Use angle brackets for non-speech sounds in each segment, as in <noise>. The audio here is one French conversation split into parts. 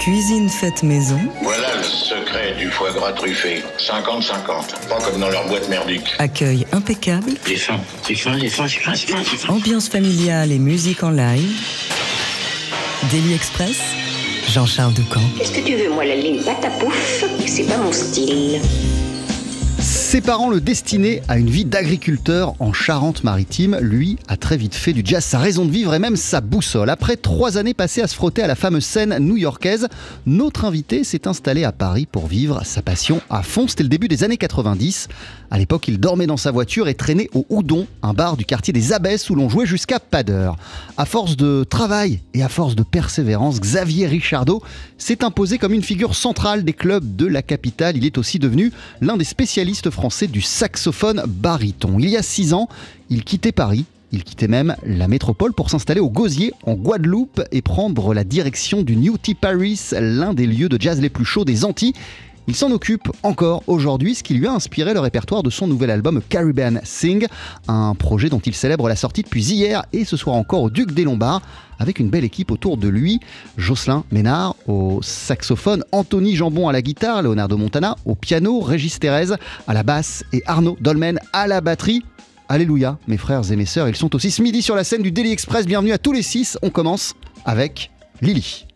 Cuisine faite maison. Voilà le secret du foie gras truffé. 50-50. Pas comme dans leur boîte merdique. Accueil impeccable. J'ai faim. J'ai faim, j'ai faim, j'ai faim, j'ai faim, j'ai faim. Ambiance familiale et musique en live. Daily Express. Jean-Charles Doucan. Qu'est-ce que tu veux, moi, la ligne patapouf? C'est pas mon style. Ses parents le destinaient à une vie d'agriculteur en Charente-Maritime. Lui a très vite fait du jazz sa raison de vivre et même sa boussole. Après trois années passées à se frotter à la fameuse scène new-yorkaise, notre invité s'est installé à Paris pour vivre sa passion à fond. C'était le début des années 90. À l'époque, il dormait dans sa voiture et traînait au Houdon, un bar du quartier des Abbesses où l'on jouait jusqu'à pas d'heure. À force de travail et à force de persévérance, Xavier Richardot s'est imposé comme une figure centrale des clubs de la capitale. Il est aussi devenu l'un des spécialistes français du saxophone baryton. Il y a six ans, il quittait Paris il quittait même la métropole pour s'installer au Gosier, en Guadeloupe, et prendre la direction du New Tea Paris, l'un des lieux de jazz les plus chauds des Antilles. Il s'en occupe encore aujourd'hui, ce qui lui a inspiré le répertoire de son nouvel album Caribbean Sing, un projet dont il célèbre la sortie depuis hier et ce soir encore au Duc des Lombards, avec une belle équipe autour de lui. Jocelyn Ménard au saxophone, Anthony Jambon à la guitare, Leonardo Montana au piano, Régis Thérèse à la basse et Arnaud Dolmen à la batterie. Alléluia, mes frères et mes sœurs, ils sont aussi ce midi sur la scène du Daily Express. Bienvenue à tous les six. On commence avec Lily.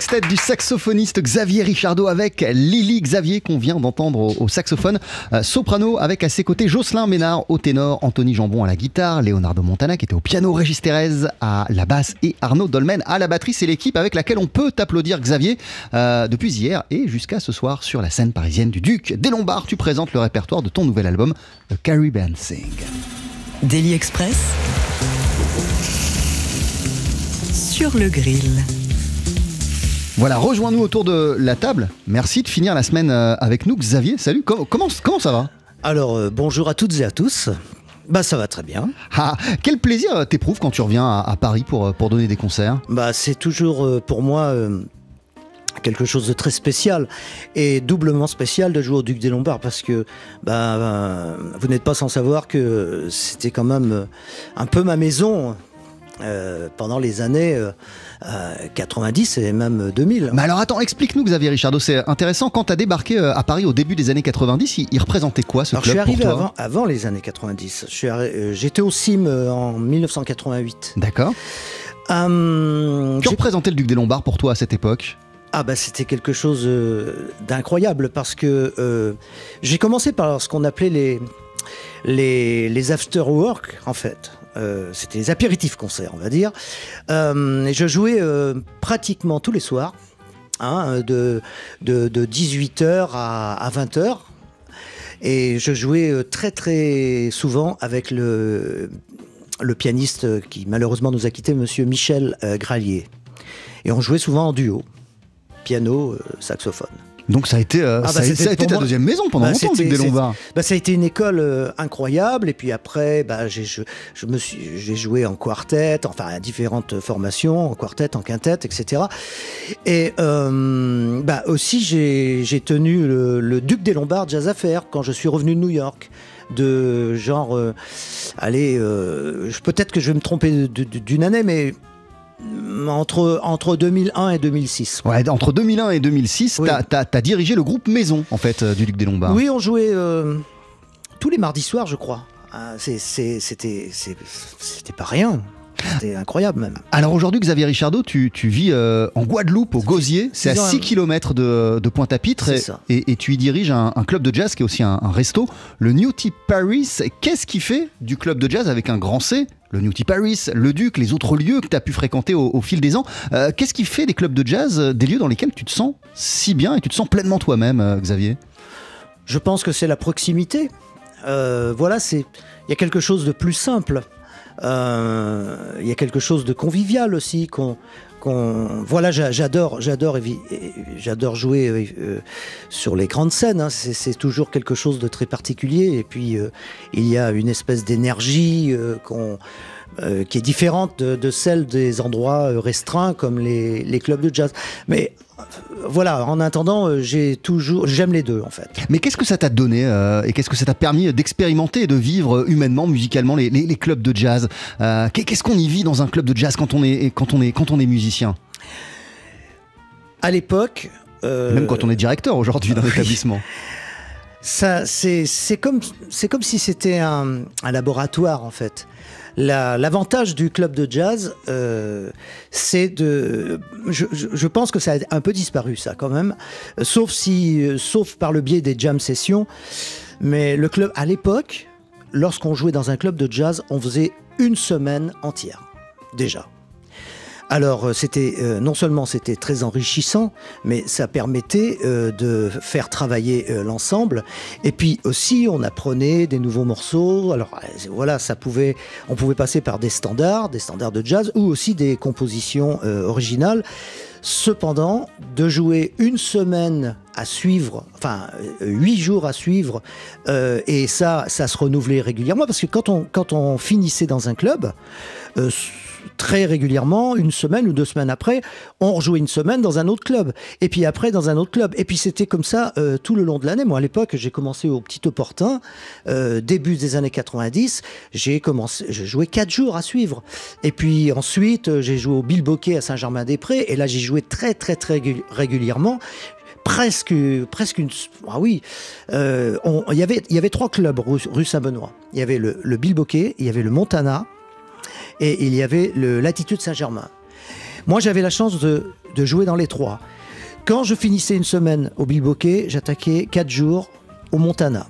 Sextet du saxophoniste Xavier Richardot avec Lily Xavier qu'on vient d'entendre au, saxophone, Euh, soprano avec à ses côtés Jocelyn Ménard au ténor, Anthony Jambon à la guitare, Leonardo Montana qui était au piano, Régis Thérèse à la basse et Arnaud Dolmen à la batterie. C'est l'équipe avec laquelle on peut applaudir Xavier euh, depuis hier et jusqu'à ce soir sur la scène parisienne du Duc des Lombards. Tu présentes le répertoire de ton nouvel album, The Caribbean Sing. Daily Express sur le grill. Voilà, rejoins-nous autour de la table. Merci de finir la semaine euh, avec nous, Xavier. Salut, comment, comment, comment ça va? Alors, euh, bonjour à toutes et à tous. Bah, ça va très bien. ah, Quel plaisir euh, t'éprouves quand tu reviens à, à Paris pour, pour donner des concerts? Bah, c'est toujours euh, pour moi euh, quelque chose de très spécial et doublement spécial de jouer au Duc des Lombards parce que bah, vous n'êtes pas sans savoir que c'était quand même un peu ma maison pendant les années 90 et même 2000. Mais alors attends, explique-nous Xavier Richardot, c'est intéressant. Quand t'as débarqué euh, à Paris au début des années 90, il, il représentait quoi ce Alors, je club suis arrivé pour toi avant, avant les années 90. Je suis arri- euh, J'étais au CIM euh, en 1988. D'accord. Hum, Que représentait le Duc des Lombards pour toi à cette époque? Ah bah c'était quelque chose euh, d'incroyable parce que euh, j'ai commencé par ce qu'on appelait les les, les after work en fait. Euh, c'était les apéritifs concerts on va dire. Euh, et je jouais euh, pratiquement tous les soirs hein, de, de, de 18h à, à 20h. Et je jouais très très souvent avec le, le pianiste qui malheureusement nous a quitté, monsieur Michel Gralier. Et on jouait souvent en duo, piano, saxophone. Donc ça a été, euh, Ah, bah, ça a, c'était ça a été ta moi- deuxième maison pendant Bah, longtemps, des Lombards. Bah, ça a été une école euh, incroyable. Et puis après, bah, j'ai, je, je me suis, j'ai joué en quartet, enfin à différentes formations, en quartet, en quintet, etc. Et euh, bah, aussi, j'ai, j'ai tenu le, le Duc des Lombards Jazz Affair quand je suis revenu de New York. De genre, euh, allez, euh, peut-être que je vais me tromper d'une année, mais entre, entre 2001 et 2006. Ouais, entre 2001 et 2006, Oui. t'as- dirigé le groupe Maison en fait euh, du Duc des Lombards. Oui, on jouait euh, tous les mardis soirs, je crois. Ah, c'était pas rien. C'était incroyable même. Alors aujourd'hui, Xavier Richardot, tu, tu vis euh, en Guadeloupe, au Gosier. C'est à six ans, 6 hein. km de, de Pointe-à-Pitre. C'est Et, et- et tu y diriges un, un club de jazz qui est aussi un, un resto, le New Tea Paris. Qu'est-ce qui fait du club de jazz avec un grand C le New Tea Paris, le Duc, les autres lieux que tu as pu fréquenter au, au fil des ans. Euh, Qu'est-ce qui fait des clubs de jazz euh, des lieux dans lesquels tu te sens si bien et tu te sens pleinement toi-même, euh, Xavier? Je pense que c'est la proximité. Euh, voilà, c'est il y a quelque chose de plus simple. Euh, Il y a quelque chose de convivial aussi qu'on voilà j'a- j'adore j'adore j'adore jouer euh, euh, sur les grandes scènes hein. c'est toujours quelque chose de très particulier et puis il y a une espèce d'énergie qu'on euh, qui est différente de, de celle des endroits euh, restreints comme les, les clubs de jazz mais euh, voilà en attendant j'ai toujours j'aime les deux en fait Mais qu'est-ce que ça t'a donné euh, et qu'est-ce que ça t'a permis d'expérimenter et de vivre humainement, musicalement les, les- les clubs de jazz Euh, qu'est- Qu'est-ce qu'on y vit dans un club de jazz quand on est, quand on est, quand on est musicien? À l'époque euh, Même quand on est directeur aujourd'hui d'un <laughs> établissement. Ça, c'est c'est comme, c'est comme si c'était un, un laboratoire en fait. La- L'avantage du club de jazz, euh, c'est de. Je, pense que ça a un peu disparu, ça quand même, sauf si, euh, sauf par le biais des jam sessions. Mais le club, à l'époque, lorsqu'on jouait dans un club de jazz, on faisait une semaine entière déjà. Alors euh, c'était euh, non seulement c'était très enrichissant, mais ça permettait euh, de faire travailler euh, l'ensemble. Et puis aussi on apprenait des nouveaux morceaux. Alors euh, voilà, ça pouvait, on pouvait passer par des standards, des standards de jazz ou aussi des compositions euh, originales. Cependant, de jouer une semaine à suivre, enfin huit jours à suivre, euh, et ça, ça se renouvelait régulièrement parce que quand on quand on finissait dans un club. euh, très régulièrement, une semaine ou deux semaines après, on rejouait une semaine dans un autre club, et puis après dans un autre club, et puis c'était comme ça euh, tout le long de l'année. Moi, à l'époque, j'ai commencé au Petit Opportun, euh, début des années 90, j'ai commencé, j'ai joué quatre jours à suivre, et puis ensuite euh, j'ai joué au Bilboquet à Saint-Germain-des-Prés, et là j'ai joué très très très régu- régulièrement. Presque presque une ah oui euh, on- il y avait y avait trois clubs rue, rue Saint-Benoît. Il y avait le, le Bilboquet il y avait le Montana et il y avait le Latitude Saint-Germain Moi, j'avais la chance de, jouer dans les trois. Quand je finissais une semaine au Bilboquet, j'attaquais quatre jours au Montana.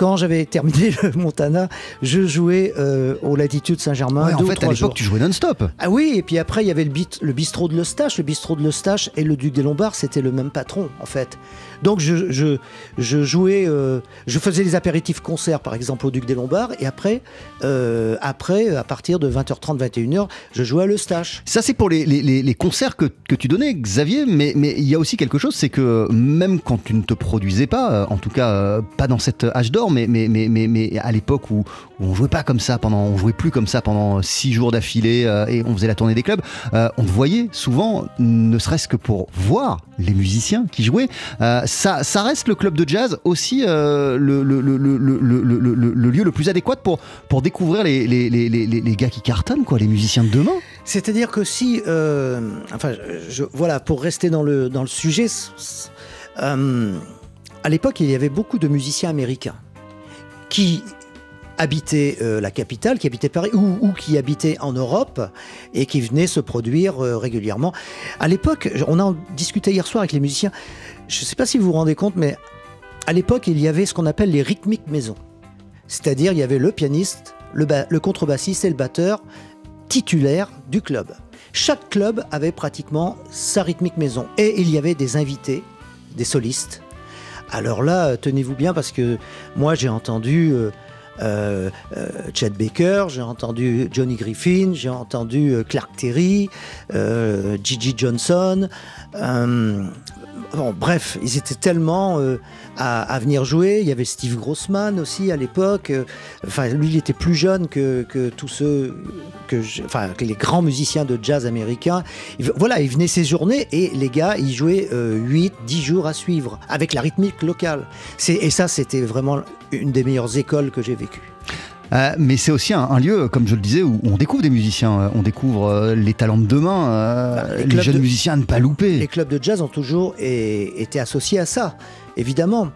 Quand j'avais terminé le <laughs> Montana, je jouais euh, au Latitude Saint-Germain. Ouais, en fait, à l'époque, tu jouais non-stop. Ah oui, et puis après, il y avait le, bit- le bistrot de l'Eustache. Le bistrot de l'Eustache et le Duc des Lombards, c'était le même patron, en fait. Donc, je, je, je jouais, euh, je faisais les apéritifs concerts, par exemple, au Duc des Lombards, et après, euh, après à partir de 20h30, 21h, je jouais à l'Eustache. Ça, c'est pour les, les- concerts que, que tu donnais, Xavier, mais mais il y a aussi quelque chose, c'est que même quand tu ne te produisais pas, en tout cas pas dans cet âge d'or, mais, mais, mais, mais, à l'époque où, où on jouait pas comme ça, pendant, on jouait plus comme ça pendant six jours d'affilée euh, et on faisait la tournée des clubs, euh, on voyait souvent, ne serait-ce que pour voir les musiciens qui jouaient. Euh, ça, ça reste le club de jazz aussi euh, le, le, le, le, lieu le plus adéquat pour, pour découvrir les, les, les, les, gars qui cartonnent, quoi, les musiciens de demain. C'est-à-dire que si, euh, enfin, je, voilà, pour rester dans le, dans le sujet, euh, à l'époque, il y avait beaucoup de musiciens américains qui habitaient euh, la capitale, qui habitaient Paris, ou, qui habitaient en Europe et qui venaient se produire euh, régulièrement. À l'époque, on en discutait hier soir avec les musiciens. Je ne sais pas si vous vous rendez compte, mais à l'époque, il y avait ce qu'on appelle les rythmiques maison. C'est-à-dire, il y avait le pianiste, le, le contrebassiste et le batteur titulaire du club. Chaque club avait pratiquement sa rythmique maison. Et il y avait des invités, des solistes. Alors là, euh, tenez-vous bien parce que moi j'ai entendu euh, euh, Chet Baker, j'ai entendu Johnny Griffin, j'ai entendu Clark Terry, Gigi Johnson. Euh, bon, bref, ils étaient tellement euh, à, venir jouer. Il y avait Steve Grossman aussi à l'époque. Euh, Enfin, lui, il était plus jeune que, tous ceux enfin, que les grands musiciens de jazz américains. Il- voilà, ils venaient séjourner et les gars, ils jouaient 8, 10 jours à suivre avec la rythmique locale. Et ça, c'était vraiment une des meilleures écoles que j'ai vécues. Euh, mais c'est aussi un, un lieu, comme je le disais, où on découvre des musiciens, euh, on découvre euh, les talents de demain, Bah, les jeunes de- musiciens à ne pas louper. Les clubs de jazz ont toujours été associés à ça, évidemment.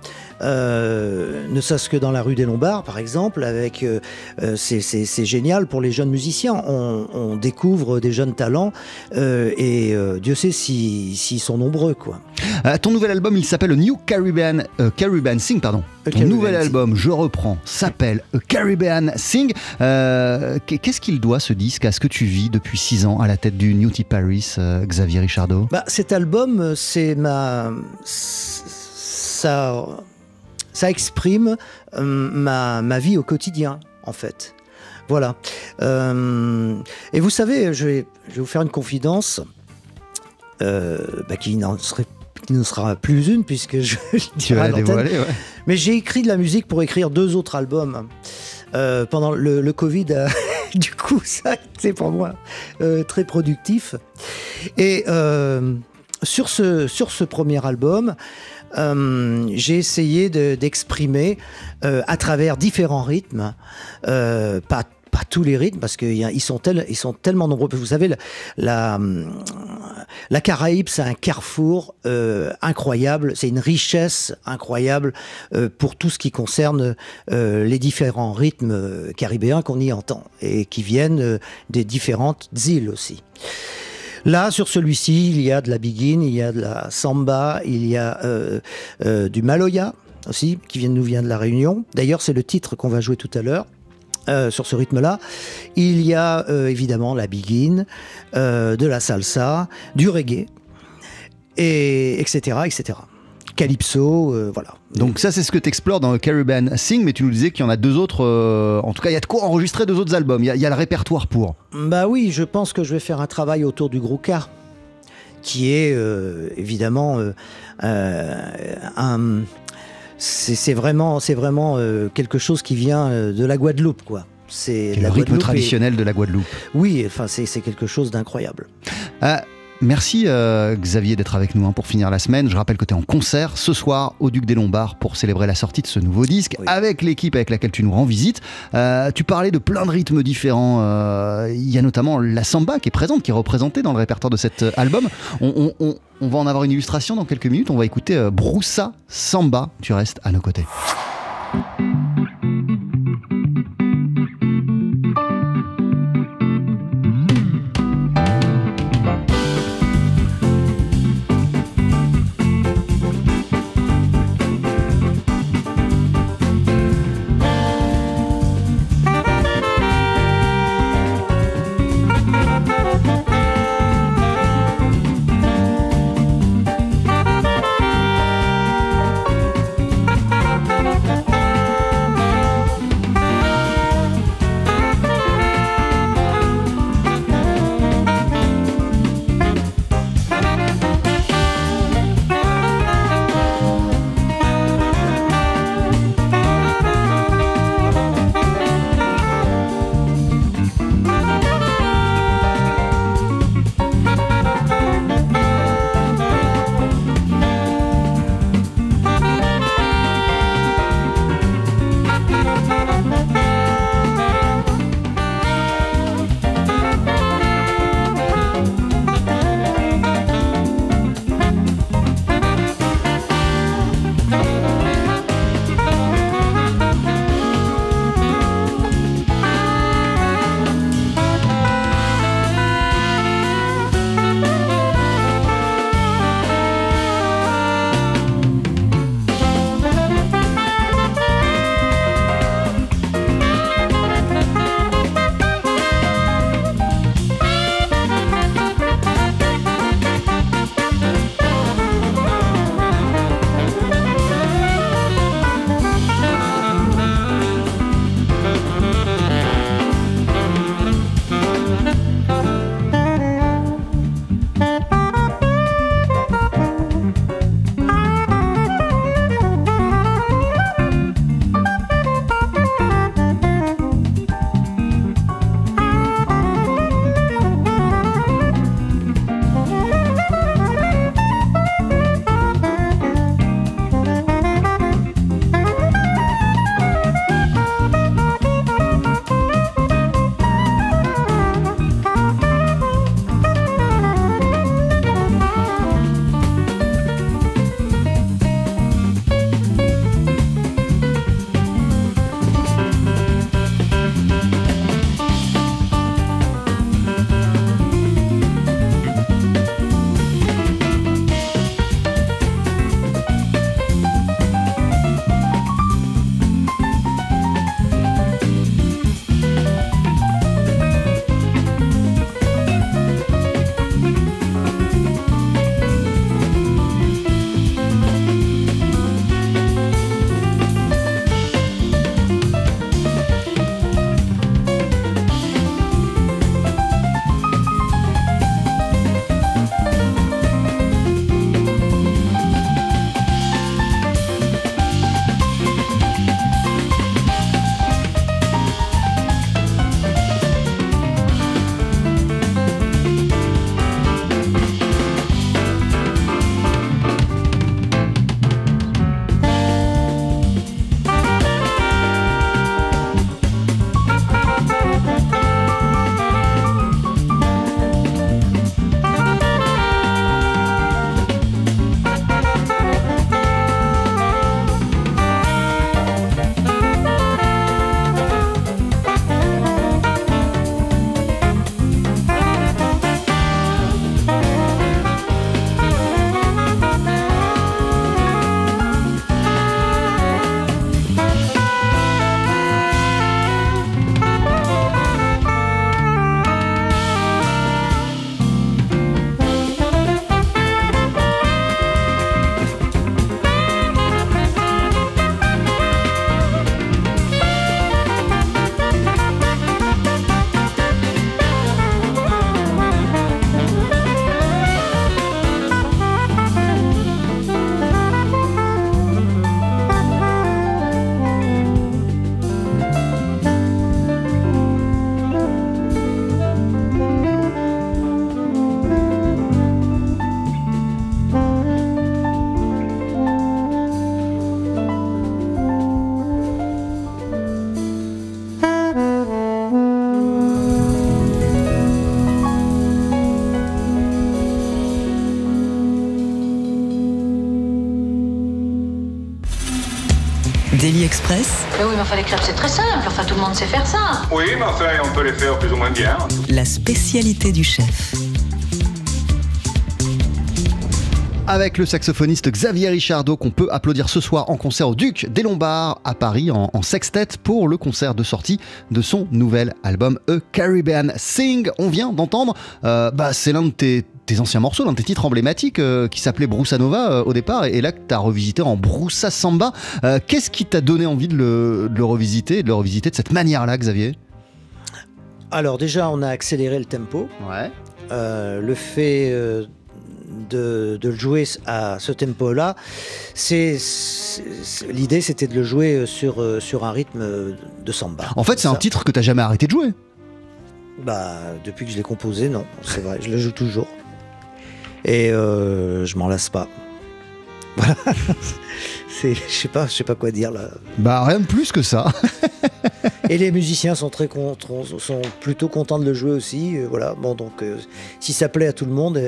Euh, ne serait-ce que dans la rue des Lombards, par exemple, avec euh, euh, c'est- génial pour les jeunes musiciens. On, on découvre des jeunes talents euh, et Dieu sait si- s'ils sont nombreux, quoi. Ton nouvel album, il s'appelle New Caribbean, Caribbean Sing, pardon. A Ton Caribbean nouvel Sing. album, je reprends, s'appelle A Caribbean Sing. Qu'est- Qu'est-ce qu'il doit ce disque? À ce que tu vis depuis six ans à la tête du New Tea Paris, Xavier Richardot? Bah, cet album, c'est ma. Ça, ça exprime euh, ma, ma vie au quotidien, en fait. Voilà. Euh, et vous savez, je vais, je vais vous faire une confidence euh, bah, qui n'en serait qui ne sera plus une puisque je le Tu dirai vas à la l'antenne. dévoiler, ouais. Mais j'ai écrit de la musique pour écrire deux autres albums. Euh, pendant le, le Covid, euh, <laughs> du coup, ça a été pour moi euh, très productif. Et sur, ce, sur ce premier album, euh, j'ai essayé de- d'exprimer euh, à travers différents rythmes, euh, pas pas tous les rythmes parce qu'ils sont, tellement nombreux. Vous savez, la, la Caraïbe, c'est un carrefour euh, incroyable, c'est une richesse incroyable euh, pour tout ce qui concerne euh, les différents rythmes euh, caribéens qu'on y entend et qui viennent euh, des différentes îles aussi. Là, sur celui-ci, il y a de la biguine, il y a de la samba, il y a euh, euh, du maloya aussi, qui vient, nous vient de la Réunion. D'ailleurs, c'est le titre qu'on va jouer tout à l'heure. euh, sur ce rythme-là, il y a évidemment la biguine, de la salsa, du reggae, et etc., etc. Calypso, euh, voilà. Donc ça, c'est ce que tu explores dans Caribbean Sing, mais tu nous disais qu'il y en a deux autres, euh, en tout cas, il y a de quoi enregistrer deux autres albums, il y a, il y a le répertoire pour. Bah oui, je pense que je vais faire un travail autour du Grouka, qui est euh, évidemment un. C'est vraiment, c'est vraiment quelque chose qui vient de la Guadeloupe, quoi. C'est le rythme et- traditionnel de la Guadeloupe. Oui, enfin, c'est c'est quelque chose d'incroyable. Euh, merci euh, Xavier d'être avec nous hein, pour finir la semaine. Je rappelle que tu es en concert ce soir au Duc des Lombards pour célébrer la sortie de ce nouveau disque Oui. avec l'équipe avec laquelle tu nous rends visite. Euh, tu parlais de plein de rythmes différents. Euh, Il y a notamment la samba qui est présente, qui est représentée dans le répertoire de cet album. On, on- on- on va en avoir une illustration dans quelques minutes. On va écouter Broussa Samba. Tu restes à nos côtés. Sait faire ça. Oui, mais enfin, on peut les faire plus ou moins bien. la spécialité du chef. Avec le saxophoniste Xavier Richardot qu'on peut applaudir ce soir en concert au Duc des Lombards à Paris en, en sextet pour le concert de sortie de son nouvel album A Caribbean Sing. On vient d'entendre, euh, bah, c'est l'un de tes, tes anciens morceaux, l'un de tes titres emblématiques euh, qui s'appelait Broussa Nova euh, au départ et là que tu as revisité en Broussa Samba. Euh, Qu'est-ce qui t'a donné envie de le, de le revisiter, de le revisiter de cette manière-là, Xavier? Alors déjà, on a accéléré le tempo. Ouais. Le fait de, de le jouer à ce tempo-là, c'est l'idée, c'était de le jouer euh, sur, euh, sur un rythme de samba. En fait, c'est un titre que t'as jamais arrêté de jouer. Bah, depuis que je l'ai composé, non, c'est vrai, je le joue toujours. Et euh, je m'en lasse pas. <laughs> Voilà. Je sais pas, je sais pas quoi dire là. Bah rien de plus que ça. <laughs> Et les musiciens sont très sont plutôt contents de le jouer aussi. euh, voilà. Bon, donc euh, si ça plaît à tout le monde,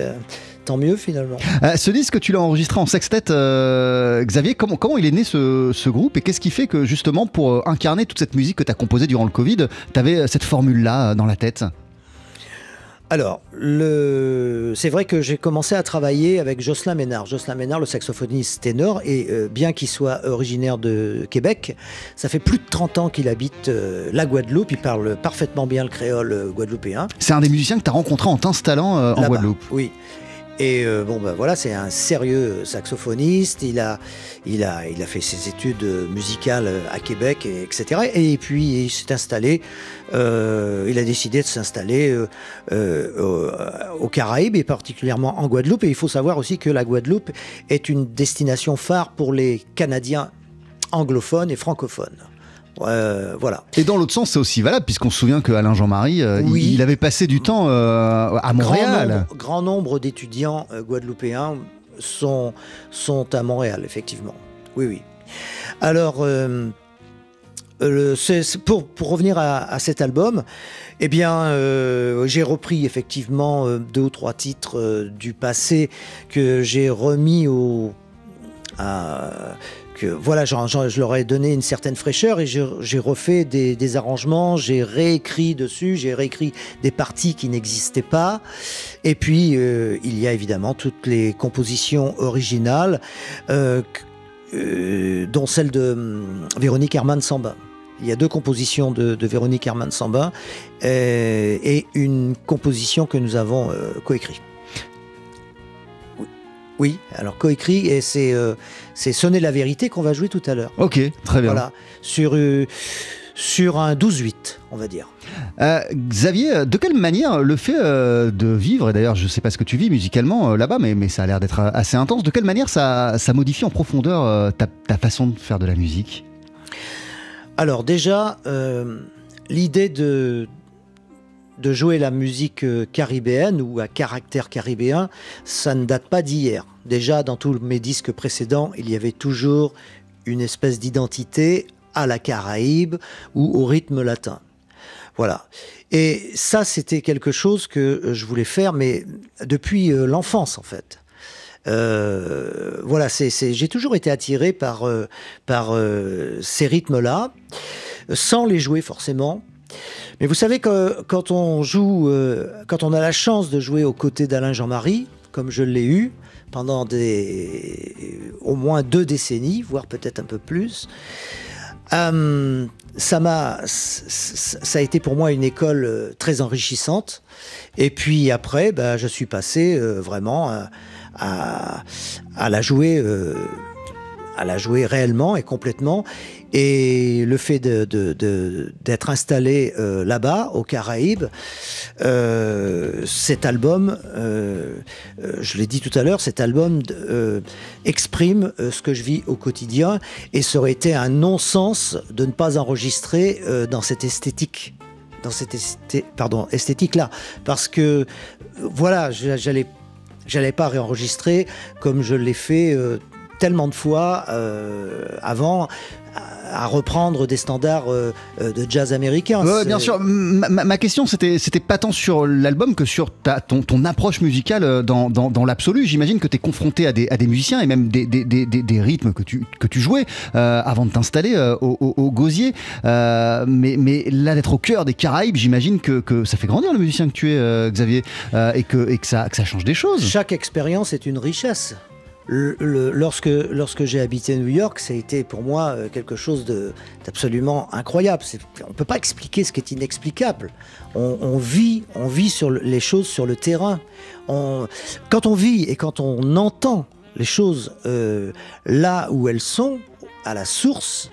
tant mieux finalement. Euh, ce disque, tu l'as enregistré en sextet, euh, Xavier. Comment, comment il est né ce, ce groupe et qu'est-ce qui fait que justement pour euh, incarner toute cette musique que tu as composée durant le Covid, tu avais cette formule-là euh, dans la tête? Alors, le... c'est vrai que j'ai commencé à travailler avec Jocelyn Ménard. Jocelyn Ménard, le saxophoniste ténor, et euh, bien qu'il soit originaire de Québec, ça fait plus de 30 ans qu'il habite euh, la Guadeloupe. Il parle parfaitement bien le créole euh, guadeloupéen. C'est un des musiciens que tu as rencontré en t'installant euh, en Guadeloupe. Oui. Et euh, bon, ben voilà, c'est un sérieux saxophoniste. Il a, il a, il a fait ses études euh, musicales euh, à Québec, et, etc. Et puis il s'est installé. euh, il a décidé de s'installer euh, euh, au- aux Caraïbes et particulièrement en Guadeloupe. Et il faut savoir aussi que la Guadeloupe est une destination phare pour les Canadiens anglophones et francophones. Euh, voilà. Et dans l'autre sens, c'est aussi valable, puisqu'on se souvient que Alain Jean-Marie, euh, il- Oui. il, avait passé du temps euh, à Montréal. Grand nombre, grand nombre d'étudiants guadeloupéens sont, sont à Montréal, effectivement. Oui, oui. Alors, pour, pour revenir à, à cet album, eh bien, j'ai repris effectivement deux ou trois titres du passé que j'ai remis au. à- que, voilà, j'en- j'en- je leur ai donné une certaine fraîcheur et j'ai refait des, arrangements, j'ai réécrit dessus, j'ai réécrit des parties qui n'existaient pas. Et puis, euh, il y a évidemment toutes les compositions originales, euh, euh, dont celle de hum, Véronique Herman Samba. Il y a deux compositions de, Véronique Herman Samba euh, et une composition que nous avons euh, coécrit. Oui. Alors coécrit et c'est euh, c'est Sonner la vérité qu'on va jouer tout à l'heure. Ok, très bien. Voilà, sur, euh, sur un 12-8, on va dire. Euh, Xavier, de quelle manière le fait de vivre, et d'ailleurs je sais pas ce que tu vis musicalement là-bas, mais, mais ça a l'air d'être assez intense, de quelle manière ça, ça modifie en profondeur ta, ta façon de faire de la musique? Alors déjà, l'idée de, de jouer la musique euh, caribéenne ou à caractère caribéen, ça ne date pas d'hier. Déjà, dans tous mes disques précédents, il y avait toujours une espèce d'identité à la Caraïbe ou au rythme latin. Voilà. Et ça, c'était quelque chose que euh, je voulais faire, mais depuis euh, l'enfance, en fait. Euh, voilà, c'est, j'ai toujours été attiré par, par ces rythmes-là, sans les jouer forcément. Mais vous savez que quand on joue, euh, quand on a la chance de jouer aux côtés d'Alain Jean-Marie, comme je l'ai eu pendant des, au moins deux décennies, voire peut-être un peu plus, euh, ça ça a été pour moi une école euh, très enrichissante. Et puis après, bah, je suis passé vraiment à, la jouer, à la jouer réellement et complètement. Et le fait d'être installé euh, là-bas, aux Caraïbes, euh, cet album, euh, je l'ai dit tout à l'heure, cet album exprime ce que je vis au quotidien et ça aurait été un non-sens de ne pas enregistrer dans cette esthétique dans cette esthé- pardon, esthétique-là. Parce que, voilà, j'allais, j'allais pas réenregistrer comme je l'ai fait tellement de fois euh, avant, à reprendre des standards euh, euh, de jazz américain. Ouais, bien sûr. Ma, question, c'était, c'était pas tant sur l'album que sur ta, ton, ton approche musicale dans, dans, dans l'absolu. J'imagine que tu es confronté à des, à des musiciens et même des, des, des, rythmes que tu, que tu jouais euh, avant de t'installer euh, au, au, au Gosier. Mais, mais là, d'être au cœur des Caraïbes, j'imagine que, que ça fait grandir le musicien que tu es, Xavier, et, que, et que, ça, que ça change des choses. Chaque expérience est une richesse. Lorsque lorsque j'ai habité New York, ça a été pour moi euh, quelque chose d'absolument incroyable. On ne peut pas expliquer ce qui est inexplicable. On, vit, on vit sur le- les choses sur le terrain. Quand on vit et quand on entend les choses euh, là où elles sont, à la source,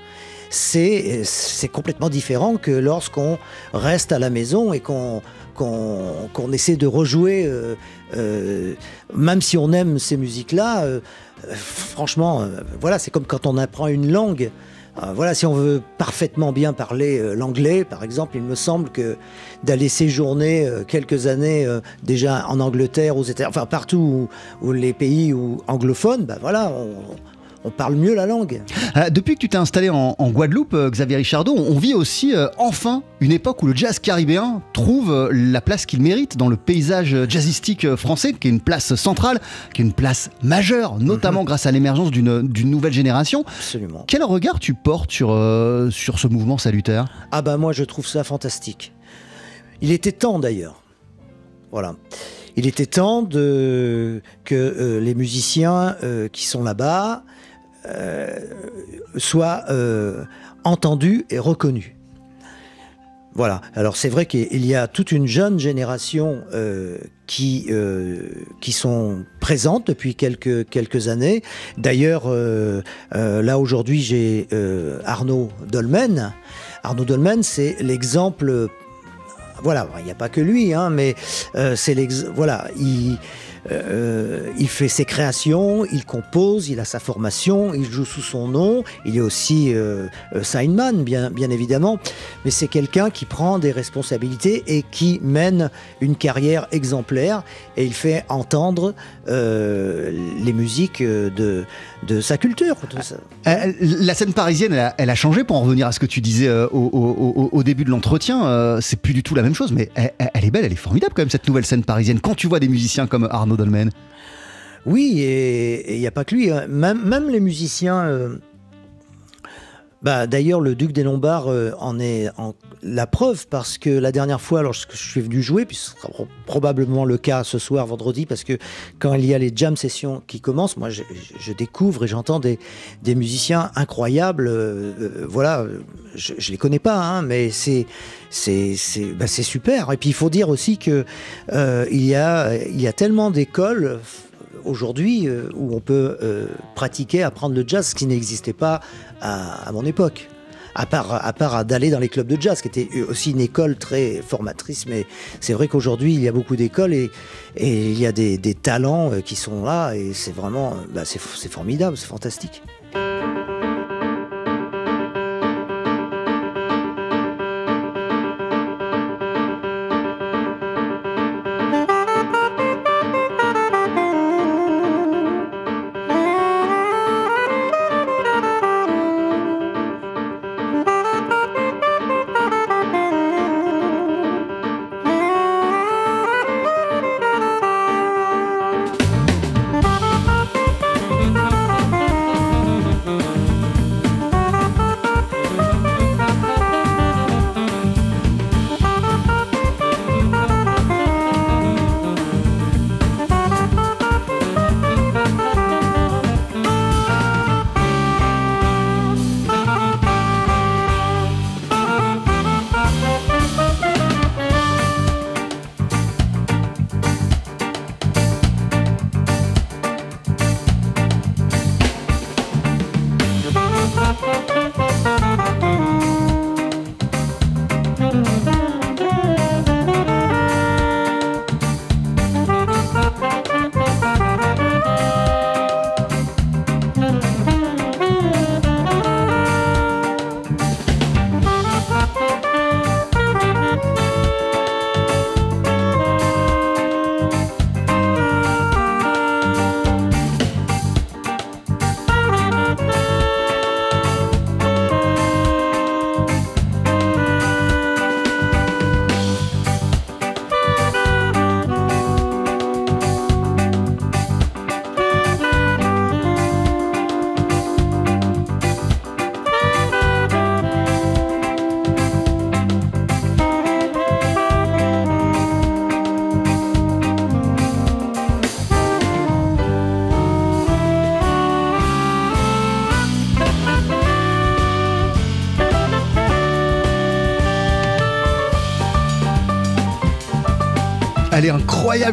c'est complètement différent que lorsqu'on reste à la maison et qu'on qu'on qu'on essaie de rejouer, euh, euh, même si on aime ces musiques-là, euh, franchement, voilà, c'est comme quand on apprend une langue. Voilà, si on veut parfaitement bien parler l'anglais, par exemple, il me semble que d'aller séjourner quelques années déjà en Angleterre, aux États, enfin partout où, où les pays où, anglophones, bah voilà, on, on parle mieux la langue. Euh, depuis que tu t'es installé en, en Guadeloupe, euh, Xavier Richardot, on vit aussi euh, enfin une époque où le jazz caribéen trouve la place qu'il mérite dans le paysage jazzistique français, qui est une place centrale, qui est une place majeure, notamment grâce à l'émergence d'une nouvelle génération. Absolument. Quel regard tu portes sur, sur ce mouvement salutaire? Ah bah moi je trouve ça fantastique. Il était temps d'ailleurs. Voilà. Il était temps de, que euh, les musiciens euh, qui sont là-bas euh, soient euh, entendus et reconnus. Voilà. Alors c'est vrai qu'il y a toute une jeune génération euh, qui euh, qui sont présentes depuis quelques quelques années. D'ailleurs, là aujourd'hui j'ai Arnaud Dolmen. Arnaud Dolmen, c'est l'exemple. Voilà, il n'y a pas que lui, hein, mais euh, c'est. Voilà, il. euh, il fait ses créations, il compose, il a sa formation, il joue sous son nom, il est aussi euh, euh, bien, bien évidemment, mais c'est quelqu'un qui prend des responsabilités et qui mène une carrière exemplaire et il fait entendre euh, les musiques de, de sa culture. Euh, La scène parisienne, elle a, changé pour en revenir à ce que tu disais au, au- au- début de l'entretien. c'est plus du tout la même chose, mais elle, est belle, elle est formidable quand même cette nouvelle scène parisienne. Quand tu vois des musiciens comme Arnaud Dolmen, Oui, et il n'y a pas que lui. hein. Même, même les musiciens. euh, bah, D'ailleurs, le Duc des Lombards euh, en est en, la preuve parce que la dernière fois, lorsque je suis venu jouer, puis ce sera pro- probablement le cas ce soir, vendredi, parce que quand il y a les jam sessions qui commencent, moi je, je découvre et j'entends des, des musiciens incroyables. euh, euh, voilà, je, je les connais pas, hein, mais c'est c'est bah, super. Et puis il faut dire aussi que euh, il y a il y a tellement d'écoles aujourd'hui euh, où on peut euh, pratiquer, apprendre le jazz, ce qui n'existait pas à, mon époque. À part, à part d'aller dans les clubs de jazz, qui était aussi une école très formatrice, mais c'est vrai qu'aujourd'hui il y a beaucoup d'écoles et, il y a des, talents euh, qui sont là et c'est vraiment, bah, c'est formidable, c'est fantastique.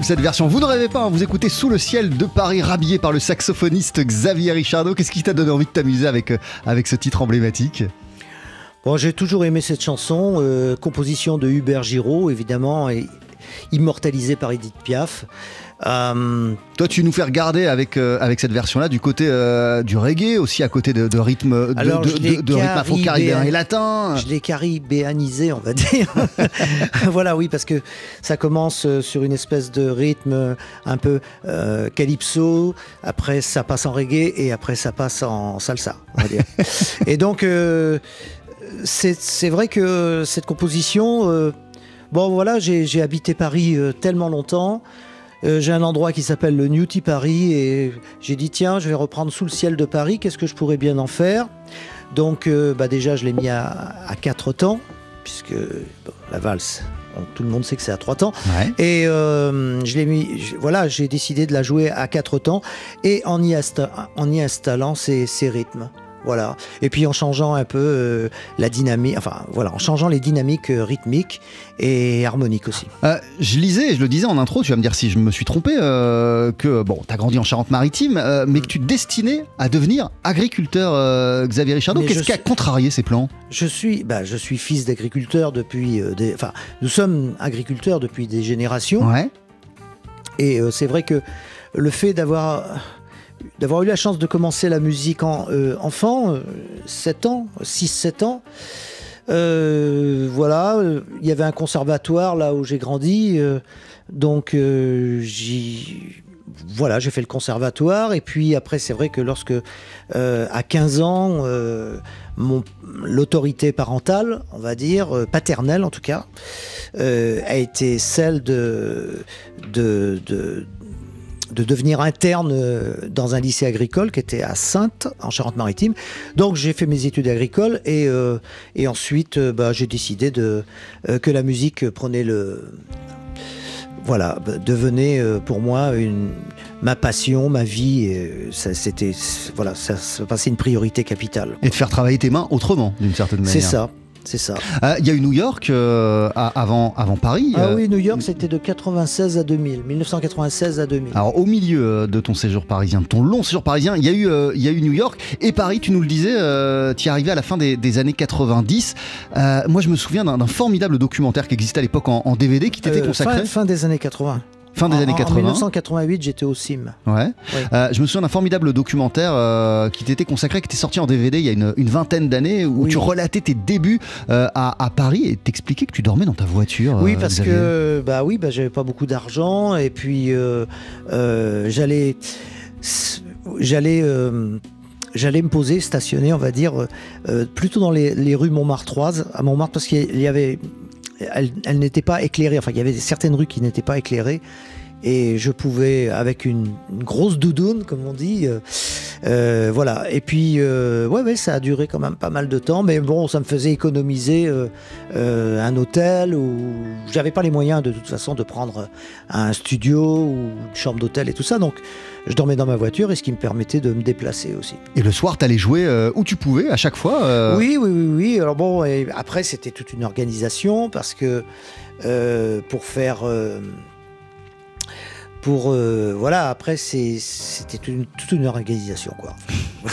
Cette version. Vous ne rêvez pas, hein, vous écoutez Sous le ciel de Paris, rhabillé par le saxophoniste Xavier Richardot. Qu'est-ce qui t'a donné envie de t'amuser avec, euh, ce titre emblématique? J'ai toujours aimé cette chanson, euh, composition de Hubert Giraud, évidemment, et immortalisée par Edith Piaf. Euh, Toi, tu nous fais regarder avec, euh, avec cette version-là du côté euh, du reggae, aussi à côté de, de rythme, de, Alors, de, je l'ai de- de rythme afro-caribéen et latin. Je l'ai caribéanisé, on va dire. <laughs> <laughs> voilà, oui, parce que ça commence euh, sur une espèce de rythme un peu calypso, après ça passe en reggae et après ça passe en salsa, on va dire. <laughs> et donc, c'est vrai que cette composition, bon voilà, j'ai habité Paris tellement longtemps. Euh, j'ai un endroit qui s'appelle le Newty Paris et j'ai dit tiens je vais reprendre sous le ciel de Paris qu'est-ce que je pourrais bien en faire? Donc euh, bah déjà je l'ai mis à, à quatre temps puisque bon, la valse bon, tout le monde sait que c'est à trois temps. Ouais. et euh, je l'ai mis je- voilà j'ai décidé de la jouer à quatre temps. Et en y, insta- en y installant ces, ces rythmes voilà et puis en changeant un peu euh, la dynamique enfin voilà en changeant les dynamiques euh, rythmiques et harmoniques aussi Euh, je lisais, je le disais en intro, tu vas me dire si je me suis trompé, que bon, t'as grandi en Charente-Maritime, mais que tu te destinais à devenir agriculteur, Xavier Richardot. Qu'est-ce qui a contrarié ces plans? Je suis, bah, je suis fils d'agriculteur depuis des, enfin, nous sommes agriculteurs depuis des générations. Ouais. Et c'est vrai que le fait d'avoir d'avoir eu la chance de commencer la musique en euh, enfant, euh, 7 ans, 6-7 ans, euh, voilà, euh, il y avait un conservatoire là où j'ai grandi, euh, donc euh, j'y voilà, j'ai fait le conservatoire. Et puis après c'est vrai que lorsque euh, à 15 ans euh, l'autorité parentale, on va dire euh, paternelle en tout cas, euh, a été celle de de devenir interne euh, dans un lycée agricole qui était à Sainte, en Charente-Maritime. Donc j'ai fait mes études agricoles et, euh, et ensuite euh, bah, j'ai décidé de, euh, que la musique prenait le... Voilà, bah, devenait euh, pour moi une, ma passion, ma vie. c'était, voilà, ça, ça passait une priorité capitale. Et de faire travailler tes mains autrement, d'une certaine manière. C'est ça, c'est ça. Euh, Il y a eu New York euh, avant, avant Paris. Ah euh, oui, New York, c'était de 96 à 2000, 1996 à 2000. Alors au milieu de ton séjour parisien, de ton long séjour parisien, il y a eu, euh, il y a eu New York et Paris. Tu nous le disais, euh, tu y es arrivé à la fin des, des années 90. Euh, moi, je me souviens d'un d'un formidable documentaire qui existait à l'époque en, en DVD qui t'était Euh, consacré. fin, fin des années 80. Fin des En- années en- 80. En 1988, j'étais au CIM. Ouais. Oui. Euh, je me souviens d'un formidable documentaire euh, qui t'était consacré, qui était sorti en DVD il y a une, une vingtaine d'années, où Oui. tu relatais tes débuts euh, à, à Paris et t'expliquais que tu dormais dans ta voiture. Oui, parce Xavier. que bah oui, bah, j'avais pas beaucoup d'argent et puis j'allais j'allais j'allais me poser, stationner, on va dire, euh, plutôt dans les, les rues Montmartroises, à Montmartre, parce qu'il y avait elles n'étaient pas éclairées. Enfin, il y avait certaines rues qui n'étaient pas éclairées. Et je pouvais, avec une, une grosse doudoune, comme on dit, euh, voilà. Et puis, euh, ouais, ouais, ça a duré quand même pas mal de temps, mais bon, ça me faisait économiser euh, euh, un hôtel où j'avais pas les moyens de toute façon de prendre un studio ou une chambre d'hôtel et tout ça. Donc, je dormais dans ma voiture et ce qui me permettait de me déplacer aussi. Et le soir, t'allais jouer euh, où tu pouvais à chaque fois. Oui, oui, oui, oui. Alors bon, et après, c'était toute une organisation parce que euh, pour faire. Pour. euh, voilà, après, c'était toute une, toute une organisation, quoi. <laughs>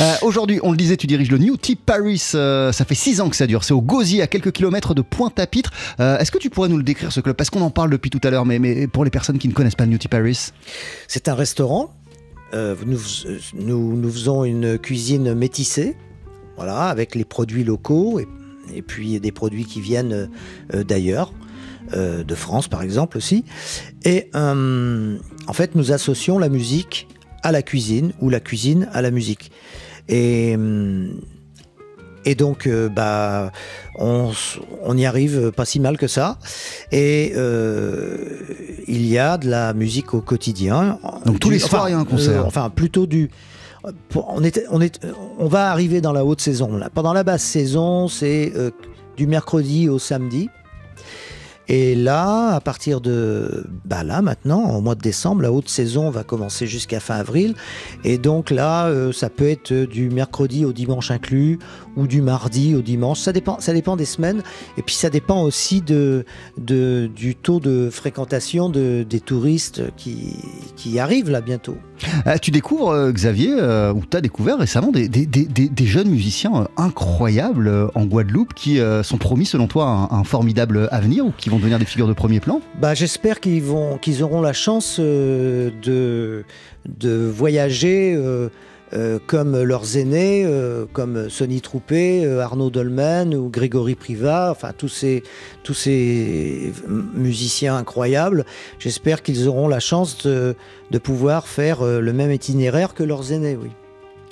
Euh, Aujourd'hui, on le disait, tu diriges le New Tea Paris. euh, ça fait six ans que ça dure. C'est au Gosier, à quelques kilomètres de Pointe-à-Pitre. Est-ce que tu pourrais nous le décrire ce club? Parce qu'on en parle depuis tout à l'heure, mais, mais pour les personnes qui ne connaissent pas le New Tea Paris. C'est un restaurant. Nous, nous, nous faisons une cuisine métissée, voilà, avec les produits locaux et, et puis des produits qui viennent d'ailleurs, euh, de France par exemple aussi. Et euh, en fait, nous associons la musique à la cuisine ou la cuisine à la musique. Et, euh, et donc, euh, bah, on, on y arrive pas si mal que ça. Et il y a de la musique au quotidien. Donc, tous les soirs, il y a un concert. enfin, plutôt du. on, était, on, est, on va arriver dans la haute saison. Là. Pendant la basse saison, c'est du mercredi au samedi. Et là, à partir de bah là maintenant, au mois de décembre, la haute saison va commencer jusqu'à fin avril. Et donc là, euh, ça peut être du mercredi au dimanche inclus ou du mardi au dimanche. Ça dépend, ça dépend des semaines. Et puis ça dépend aussi de, de du taux de fréquentation de, des touristes qui, qui arrivent là bientôt. Euh, tu découvres, euh, Xavier, euh, ou tu as découvert récemment des, des- des- des- jeunes musiciens incroyables en Guadeloupe qui sont promis, selon toi, un, un formidable avenir ou qui vont devenir des figures de premier plan? Bah, j'espère qu'ils qu'ils auront la chance de, de voyager euh, comme leurs aînés, euh, comme Sonny Troupé, euh, Arnaud Dolmen ou Grégory Privat, enfin tous ces, tous ces musiciens incroyables. J'espère qu'ils auront la chance de, de pouvoir faire le même itinéraire que leurs aînés, oui.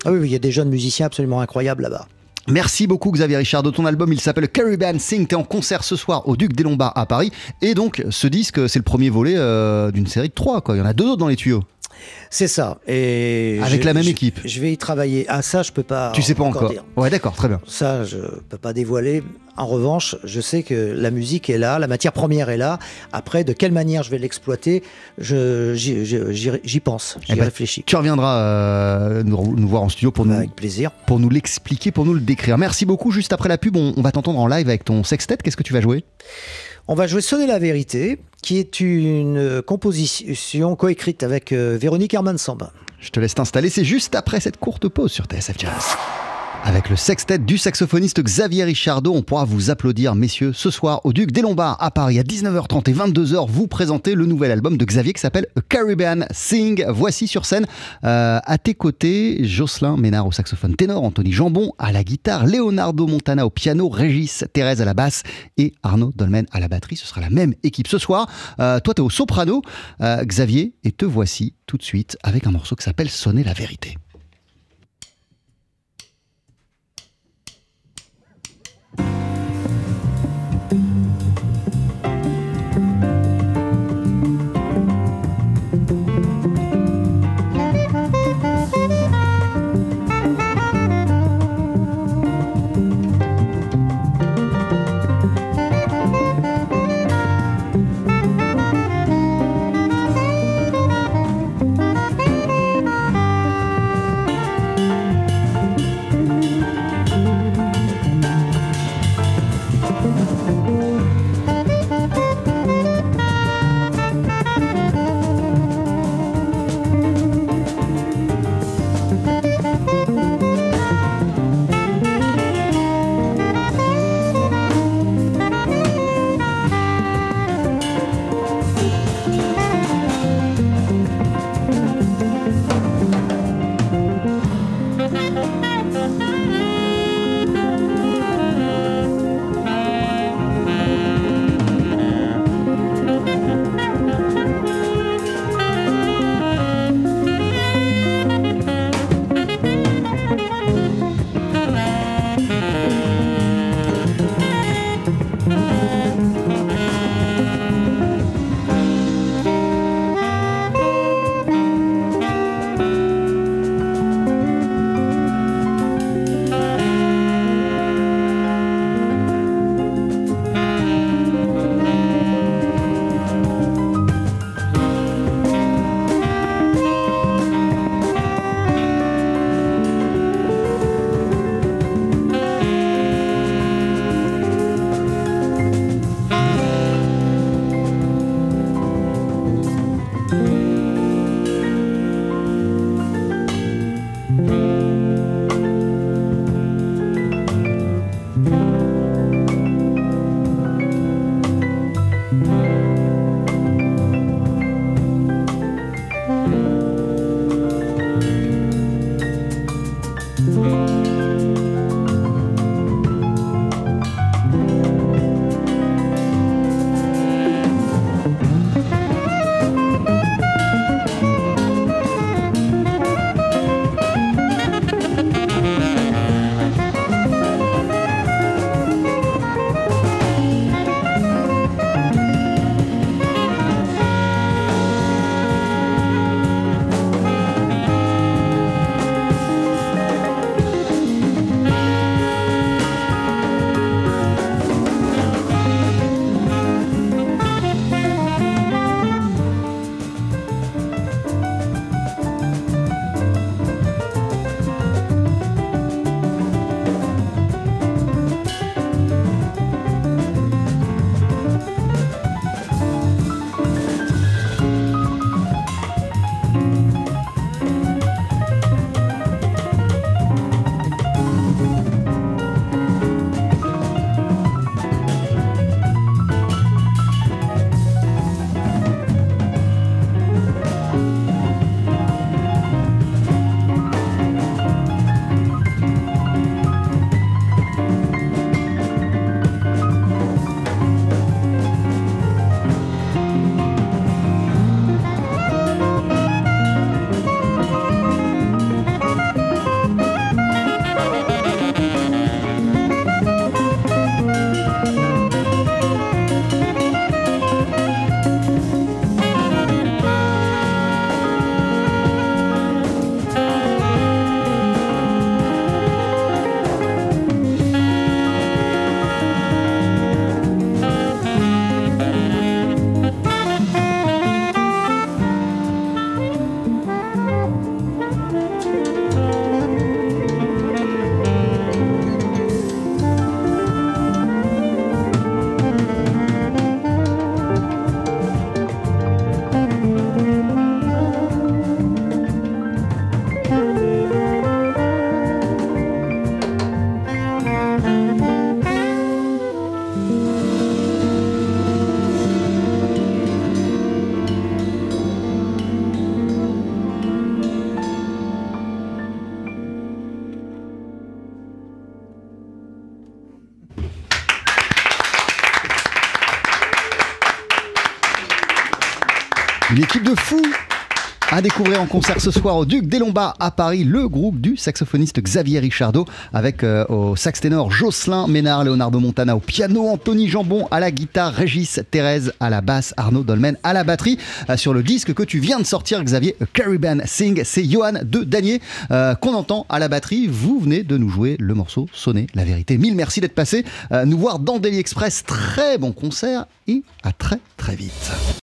Ah oui, il y a des jeunes musiciens absolument incroyables là-bas. Merci beaucoup Xavier Richard de ton album, il s'appelle Caribbean Sing, t'es en concert ce soir au Duc des Lombards à Paris et donc ce disque c'est le premier volet d'une série de trois quoi, il y en a deux autres dans les tuyaux. C'est ça. Et Avec je- la même je- équipe. Je vais y travailler. Ah ça, je peux pas. tu sais pas encore dire. Ouais d'accord, très bien. Ça, je peux pas dévoiler. En revanche, je sais que la musique est là, la matière première est là. Après, de quelle manière je vais l'exploiter, j'y pense, j'y Eh ben, réfléchis. Tu reviendras euh, nous, nous voir en studio pour nous, Avec plaisir. pour nous l'expliquer, pour nous le décrire. Merci beaucoup, juste après la pub on, on va t'entendre en live avec ton sextet, qu'est-ce que tu vas jouer? On va jouer Sonner la vérité, qui est une composition coécrite avec euh, Véronique Herman Samba. Je te laisse t'installer, c'est juste après cette courte pause sur TSF Jazz. Avec le sextet du saxophoniste Xavier Richardot, on pourra vous applaudir, messieurs, ce soir au Duc des Lombards à Paris à 19h30 et 22h. Vous présentez le nouvel album de Xavier qui s'appelle Caribbean Sing. Voici sur scène euh, à tes côtés Jocelyn Ménard au saxophone ténor, Anthony Jambon à la guitare, Leonardo Montana au piano, Régis Thérèse à la basse et Arnaud Dolmen à la batterie. Ce sera la même équipe ce soir. Euh, toi, tu es au soprano, euh, Xavier, et te voici tout de suite avec un morceau qui s'appelle Sonner la vérité. À découvrir en concert ce soir au Duc des Lombards à Paris, le groupe du saxophoniste Xavier Richardot avec euh, au sax ténor Jocelyn Ménard, Leonardo Montana au piano, Anthony Jambon à la guitare, Régis Thérèse à la basse, Arnaud Dolmen à la batterie. Euh, sur le disque que tu viens de sortir, Xavier, A Caribbean Sing, c'est Johan de Danier euh, qu'on entend à la batterie. Vous venez de nous jouer le morceau Sonner la vérité. Mille merci d'être passé nous voir dans Daily Express. Très bon concert et à très très vite.